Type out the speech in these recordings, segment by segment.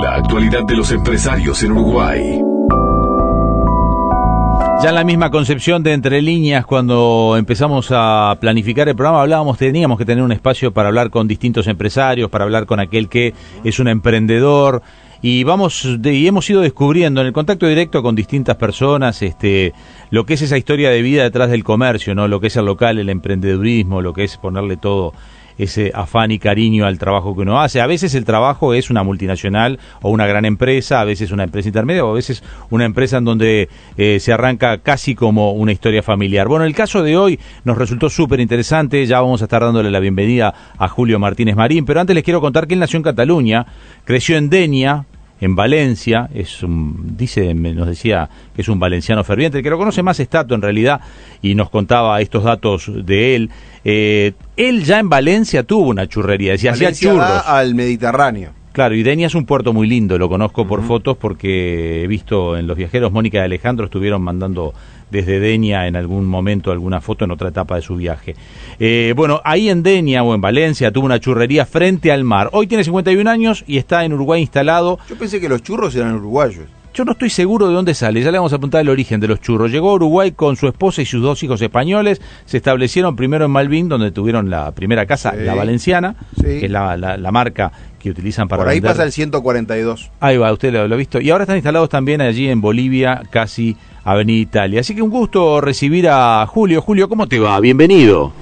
La actualidad de los empresarios en Uruguay. Ya en la misma concepción de entre líneas, cuando empezamos a planificar el programa, hablábamos, teníamos que tener un espacio para hablar con distintos empresarios, para hablar con aquel que es un emprendedor, y vamos y hemos ido descubriendo en el contacto directo con distintas personas este lo que es esa historia de vida detrás del comercio no lo que es el local el emprendedurismo lo que es ponerle todo ese afán y cariño al trabajo que uno hace. A veces el trabajo es una multinacional o una gran empresa, a veces una empresa intermedia o a veces una empresa en donde eh, se arranca casi como una historia familiar. Bueno, el caso de hoy nos resultó súper interesante, ya vamos a estar dándole la bienvenida a Julio Martínez Marín, pero antes les quiero contar que él nació en Cataluña, creció en Denia, en Valencia, es un, dice, nos decía que es un valenciano ferviente, el que lo conoce más estato en realidad, y nos contaba estos datos de él. Eh, él ya en Valencia tuvo una churrería, decía, hacía churros. al Mediterráneo. Claro, y Denia es un puerto muy lindo, lo conozco por fotos porque he visto en los viajeros, Mónica y Alejandro estuvieron mandando desde Denia en algún momento alguna foto en otra etapa de su viaje. Eh, bueno, ahí en Denia o en Valencia tuvo una churrería frente al mar. Hoy tiene 51 años y está en Uruguay instalado. Yo pensé que los churros eran uruguayos. Yo no estoy seguro de dónde sale, ya le vamos a apuntar el origen de los churros. Llegó a Uruguay con su esposa y sus dos hijos españoles, se establecieron primero en Malvin, donde tuvieron la primera casa, la valenciana, que es la, la, marca que utilizan para Por ahí pasa el 142. Ahí va, usted lo, lo, ha visto. Y ahora están instalados también allí en Bolivia, casi Avenida Italia. Así que un gusto recibir a Julio. Julio, ¿cómo te va? Bienvenido.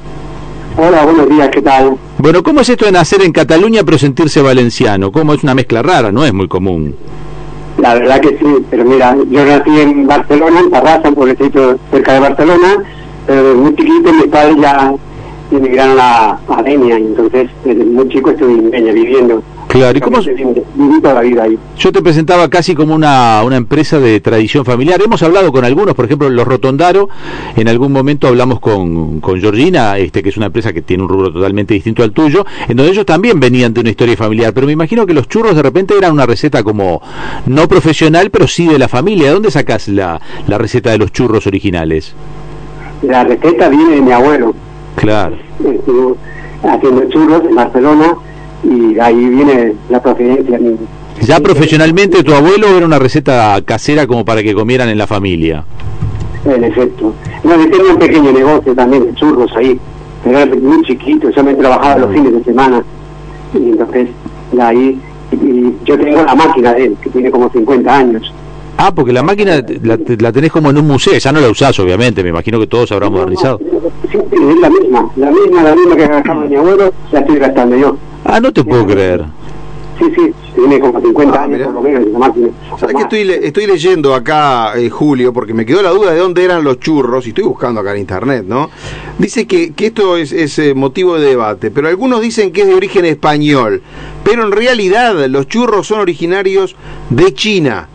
Hola, buenos días, ¿qué tal? Bueno, ¿cómo es esto de nacer en Cataluña pero sentirse valenciano? ¿Cómo es una mezcla rara? No es muy común. La verdad que sí, pero mira, yo nací en Barcelona, en Tarrasa, un pueblecito cerca de Barcelona, pero desde muy chiquito mis padres ya emigraron a, a Denia, y entonces desde muy chico estuve en Denia viviendo. Claro, ¿y cómo? Viví toda la vida ahí. Yo te presentaba casi como una, una empresa de tradición familiar. Hemos hablado con algunos, por ejemplo, los Rotondaro. En algún momento hablamos con, con Georgina, este, que es una empresa que tiene un rubro totalmente distinto al tuyo, en donde ellos también venían de una historia familiar. Pero me imagino que los churros de repente eran una receta como no profesional, pero sí de la familia. ¿De dónde sacas la, la receta de los churros originales? La receta viene de mi abuelo. Claro. Estuvo haciendo churros en Barcelona y ahí viene la procedencia. ¿Ya profesionalmente tu abuelo era una receta casera como para que comieran en la familia? En efecto. No, tenía un pequeño negocio también de churros ahí, pero era muy chiquito, yo me trabajaba los fines de semana y entonces ahí y yo tengo la máquina de él, que tiene como 50 años. Ah, porque la máquina la, la, tenés como en un museo, ya no la usás obviamente, me imagino que todos habrán modernizado. Sí, es la misma, la misma, la misma que gastaba mi abuelo, la estoy gastando yo. Ah, no te puedo creer. Sí, sí, tiene como 50 ah, años por lo menos esa máquina. ¿Sabes que estoy, estoy leyendo acá, eh, Julio, porque me quedó la duda de dónde eran los churros, y estoy buscando acá en internet, ¿no? Dice que, que esto es, es eh, motivo de debate, pero algunos dicen que es de origen español, pero en realidad los churros son originarios de China.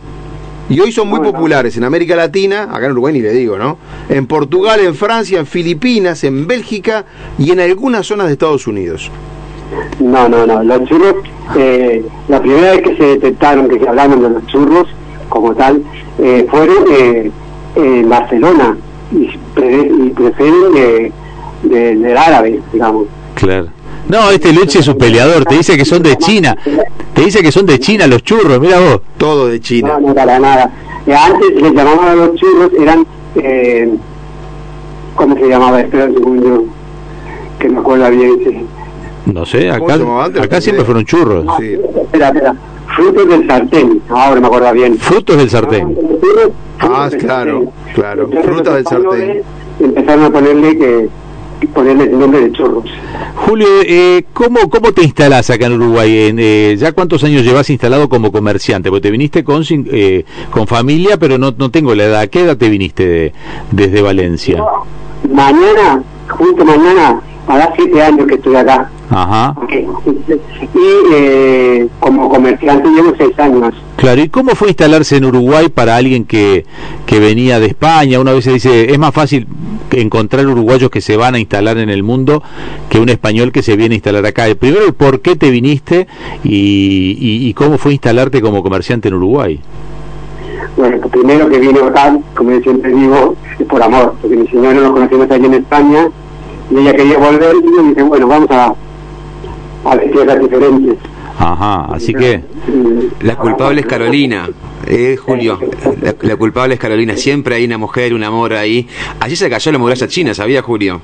Y hoy son muy populares en América Latina, acá en Uruguay ni le digo, ¿no? En Portugal, en Francia, en Filipinas, en Bélgica y en algunas zonas de Estados Unidos. No, no, no. Los churros, eh, la primera vez que se detectaron, que se hablaron de los churros como tal, eh, fueron eh, en Barcelona y, y prefieren del árabe, digamos. Claro. No, este Luche es un peleador, te dice que son de China. Te dice que son de China los churros, mira vos. Todo de China. No, no, para nada. antes les llamaban a los churros, eran. Eh, ¿Cómo se llamaba? Espera un segundo, que me acuerdo bien. No sé, acá, acá siempre fueron churros. sí. Espera, espera. Frutos del sartén, ahora me acuerdo bien. Frutos del sartén. Ah, claro, claro. Frutas del sartén. Empezaron a ponerle que ponerle el nombre de churros. Julio, eh, ¿cómo, ¿cómo te instalás acá en Uruguay? Eh, ¿Ya cuántos años llevas instalado como comerciante? Porque te viniste con, eh, con familia, pero no, no tengo la edad. ¿Qué edad te viniste desde Valencia? Mañana, justo mañana, hará siete años que estoy acá. Ajá. Y eh, como comerciante llevo seis años. Claro, ¿y cómo fue instalarse en Uruguay para alguien que, que venía de España? Una vez se dice, es más fácil encontrar uruguayos que se van a instalar en el mundo que un español que se viene a instalar acá. Primero, ¿por qué te viniste y, y, cómo fue instalarte como comerciante en Uruguay? Bueno, lo primero que vine acá, como yo siempre digo, es por amor, porque mi señora nos conocimos allí en España y ella quería volver y yo dije, bueno, vamos a, a ver tierras diferentes. Ajá, así que... La culpable es Carolina. Eh, Julio, la, la culpable es Carolina. Siempre hay una mujer, un amor ahí. Allí se cayó la muralla china, ¿sabía, Julio?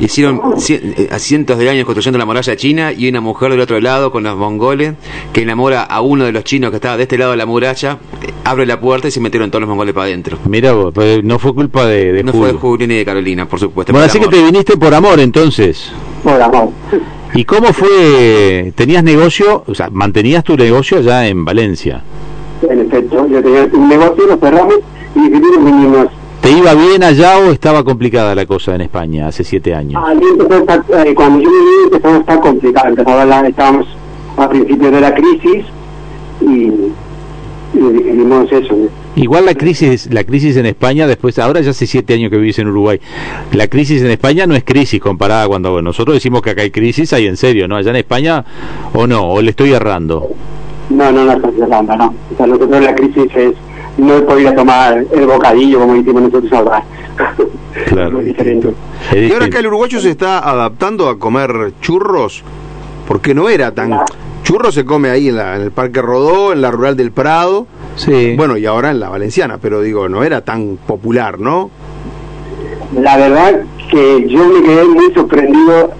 Hicieron ci- eh, a cientos de años construyendo la muralla china y una mujer del otro lado con los mongoles que enamora a uno de los chinos que estaba de este lado de la muralla, eh, abre la puerta y se metieron todos los mongoles para adentro. Mira vos, pues, no fue culpa de, de No Julio. fue de Julio ni de Carolina, por supuesto. Bueno, así que te viniste por amor entonces. Por amor. ¿Y cómo fue? ¿Tenías negocio? O sea, mantenías tu negocio allá en Valencia. En efecto, yo tenía un negocio, lo cerramos y venirnos. ¿Te iba bien allá o estaba complicada la cosa en España hace siete años? Ahí empezó a estar, eh, cuando yo viví empezó a estar complicado. Empezaba la, estábamos a principios de la crisis y, Igual la crisis, la crisis en España, después, ahora ya hace siete años que vivís en Uruguay, la crisis en España no es crisis comparada cuando bueno, nosotros decimos que acá hay crisis, hay en serio, ¿no? Allá en España, o no, o le estoy errando. No, no, no está cerrando, no. O sea, nosotros la crisis es no he podido tomar el bocadillo como hicimos nosotros ahora. Claro, Es diferente. Es Y ahora acá el uruguayo se está adaptando a comer churros, porque no era tan... Churros se come ahí en, la- en el Parque Rodó, en la Rural del Prado, Sí. bueno, y ahora en la Valenciana, pero digo, no era tan popular, ¿no? La verdad que yo me quedé muy sorprendido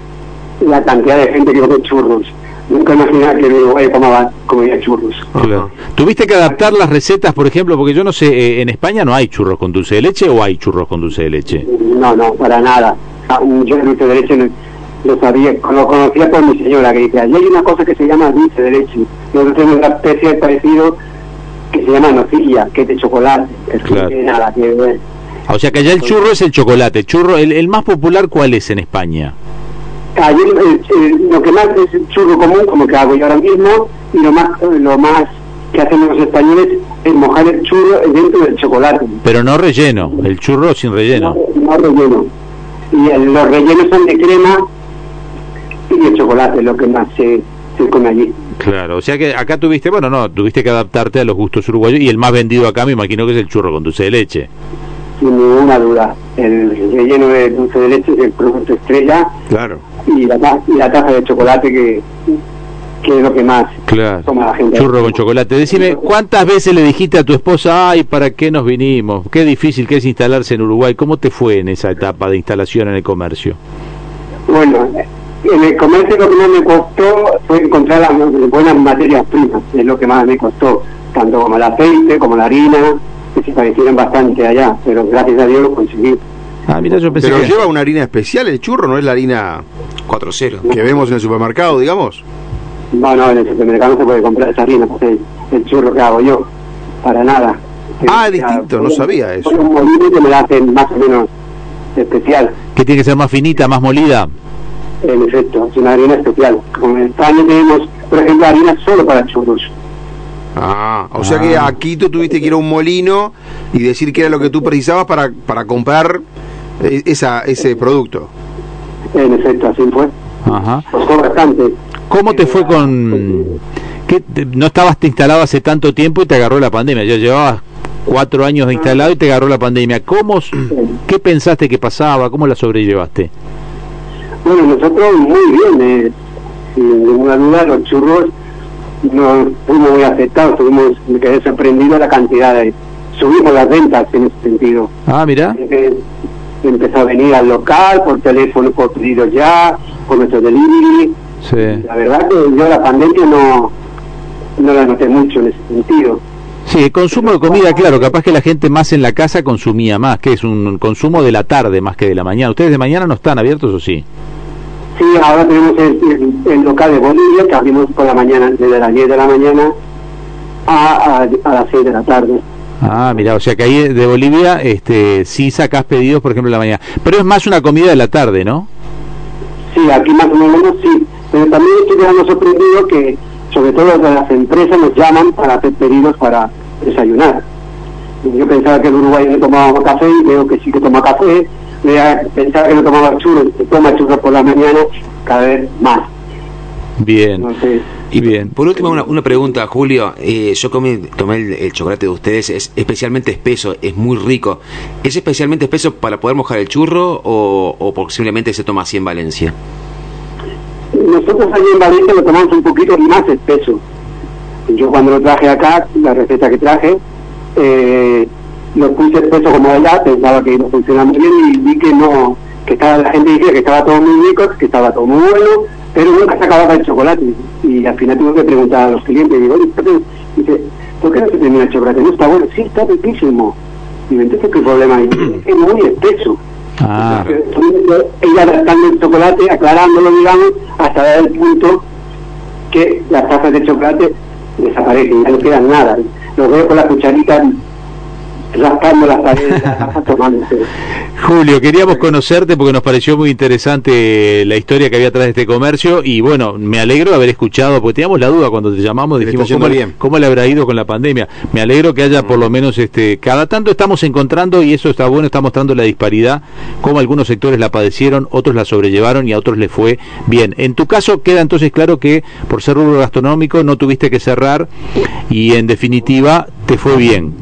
la cantidad de gente que come churros. Nunca imaginaba que Uruguay comaba, comía churros. Claro. ¿Tuviste que adaptar las recetas, por ejemplo? Porque yo no sé, eh, ¿en España no hay churros con dulce de leche o hay churros con dulce de leche? No, no, para nada. Ah, Yo el dulce de leche no- lo sabía, lo conocía por mi señora que dice, allí hay una cosa que se llama dulce de leche. Nosotros tenemos una especie parecido que se llama nocilla, que es de chocolate. Claro. tiene nada que ver. O sea que allá el churro es el chocolate. El churro, el, el más popular, ¿cuál es en España? Allí el- el- lo que más es el churro común, como que hago yo ahora mismo, y lo más, lo más que hacemos los españoles es mojar el churro dentro del chocolate. Pero no relleno, el churro sin relleno. No, no relleno. Y el- los rellenos son de crema y de chocolate, lo que más se, se come allí. Claro, o sea que acá tuviste, bueno, no, tuviste que adaptarte a los gustos uruguayos y el más vendido acá me imagino que es el churro con dulce de leche. Sin ninguna duda. El relleno de dulce de leche es el producto estrella Claro. y la, ta- y la taza de chocolate que, que es lo que más Claro. toma la gente. Churro con chocolate. Decime, ¿cuántas veces le dijiste a tu esposa, ay, ¿para qué nos vinimos? Qué difícil que es instalarse en Uruguay. ¿Cómo te fue en esa etapa de instalación en el comercio? Bueno, en el comercio lo que más me costó fue encontrar las buenas materias primas, es lo que más me costó, tanto como el aceite, como la harina, que se parecieran bastante allá, pero gracias a Dios lo conseguí. Ah, mira, yo pensé Pero que... lleva una harina especial el churro, no es la harina 4-0. que vemos en el supermercado, digamos. No, no, en el supermercado no se puede comprar esa harina, pues el, el churro que hago yo, para nada. Ah, es distinto, no sabía eso. un molino que me la hacen más o menos especial, que tiene que ser más finita, más molida. En efecto, es una harina especial. Como en España tenemos, por ejemplo, harina solo para churros. Ah, o sea que aquí tú tuviste que ir a un molino y decir que era lo que tú precisabas para, para comprar eh, esa, ese producto. En efecto, así fue. Ajá. Costó bastante. ¿Cómo te fue con... ¿Qué te- no estabas instalado hace tanto tiempo y te agarró la pandemia? Ya llevabas cuatro años instalado y te agarró la pandemia. ¿Cómo, ¿Qué pensaste que pasaba? ¿Cómo la sobrellevaste? Bueno, nosotros muy bien, eh, sin ninguna duda, los churros no fuimos muy afectados, tuvimos, me quedé sorprendido la cantidad de... Subimos las ventas en ese sentido. Ah, mira. Eh, Empezó a venir al local, por teléfono, por pedido ya, por nuestro delivery. Sí. La verdad que yo la pandemia no, no la noté mucho en ese sentido. Sí, el consumo de comida, claro, capaz que la gente más en la casa consumía más, que es un consumo de la tarde más que de la mañana. ¿Ustedes de mañana no están abiertos o sí? Sí, ahora tenemos el, el- el local de Bolivia, que abrimos por la mañana, desde las 10 de la mañana a, a, a las 6 de la tarde. Ah, mira, o sea que ahí de Bolivia este, sí sacás pedidos, por ejemplo, en la mañana. Pero es más una comida de la tarde, ¿no? Sí, aquí más o menos sí, pero también estoy quedando sorprendido que sobre todo las empresas nos llaman para hacer pedidos para desayunar. Yo pensaba que el Uruguay no tomaba café y veo que sí que toma café, Vea, pensaba que no tomaba churros, que toma churros por la mañana cada vez más. Bien. No sé. Y Bien. por último, una, una pregunta, Julio. Eh, yo comí, tomé el, el chocolate de ustedes, es especialmente espeso, es muy rico. ¿Es especialmente espeso para poder mojar el churro o, o posiblemente se toma así en Valencia? nosotros allí en Valencia lo tomamos un poquito más espeso. Yo cuando lo traje acá, la receta que traje, eh, lo puse espeso como allá, pensaba que iba a funcionar muy bien y vi que no, que estaba, la gente decía que estaba todo muy rico, que estaba todo muy bueno, pero nunca se acababa el chocolate. Y al final tuve que preguntar a los clientes, digo, oye, ¿por qué, dice, ¿por qué no se termina el chocolate? No está bueno, sí, está riquísimo. Y me entonces, ¿qué problema hay? Es muy espeso. Ah, ella adaptando el chocolate, aclarándolo, digamos, hasta dar el punto que las tazas de chocolate desaparecen, ya no quedan nada. Lo veo con la cucharita raspando las paredes. Julio, queríamos conocerte porque nos pareció muy interesante la historia que había atrás de este comercio y bueno, me alegro de haber escuchado, porque teníamos la duda cuando te llamamos, dijimos cómo, bien. cómo le habrá ido con la pandemia. Me alegro que haya por lo menos, este, cada tanto estamos encontrando y eso está bueno, está mostrando la disparidad, cómo algunos sectores la padecieron, otros la sobrellevaron y a otros les fue bien. En tu caso queda entonces claro que por ser rubro gastronómico no tuviste que cerrar y en definitiva te fue bien.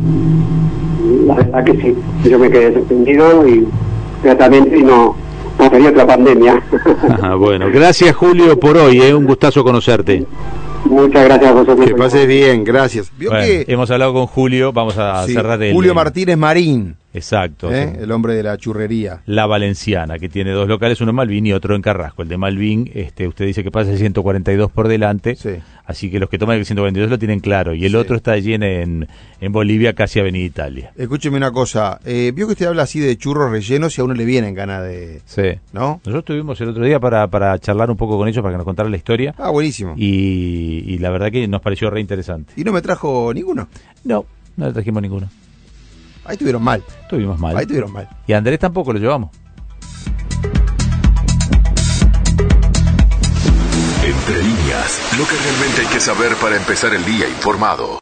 La verdad que sí, yo me quedé sorprendido y gratamente y no pasaría otra pandemia. Ajá, bueno, gracias Julio por hoy, eh, un gustazo conocerte. Muchas gracias a vosotros. Que pases bien, gracias. Vio Bueno, que hemos hablado con Julio, vamos a sí, cerrar el Julio Martínez Marín, Exacto. ¿eh? el hombre de la churrería. La Valenciana, que tiene dos locales, uno en Malvin y otro en Carrasco. El de Malvin, este, usted dice que pasa el 142 por delante, Sí. así que los que toman el 142 lo tienen claro. Y el Sí. otro está allí en, en, Bolivia, casi Avenida Italia. Escúcheme una cosa, eh, vio que usted habla así de churros rellenos y a uno le vienen ganas de... Sí. ¿No? Nosotros estuvimos el otro día para, para charlar un poco con ellos, para que nos contaran la historia. Ah, buenísimo. Y, Y, y la verdad que nos pareció re interesante. no me trajo ninguno. No, no le trajimos ninguno. Ahí estuvieron mal. Estuvimos mal. Ahí estuvieron mal. Y a Andrés tampoco lo llevamos. Entre líneas, lo que realmente hay que saber para empezar el día informado.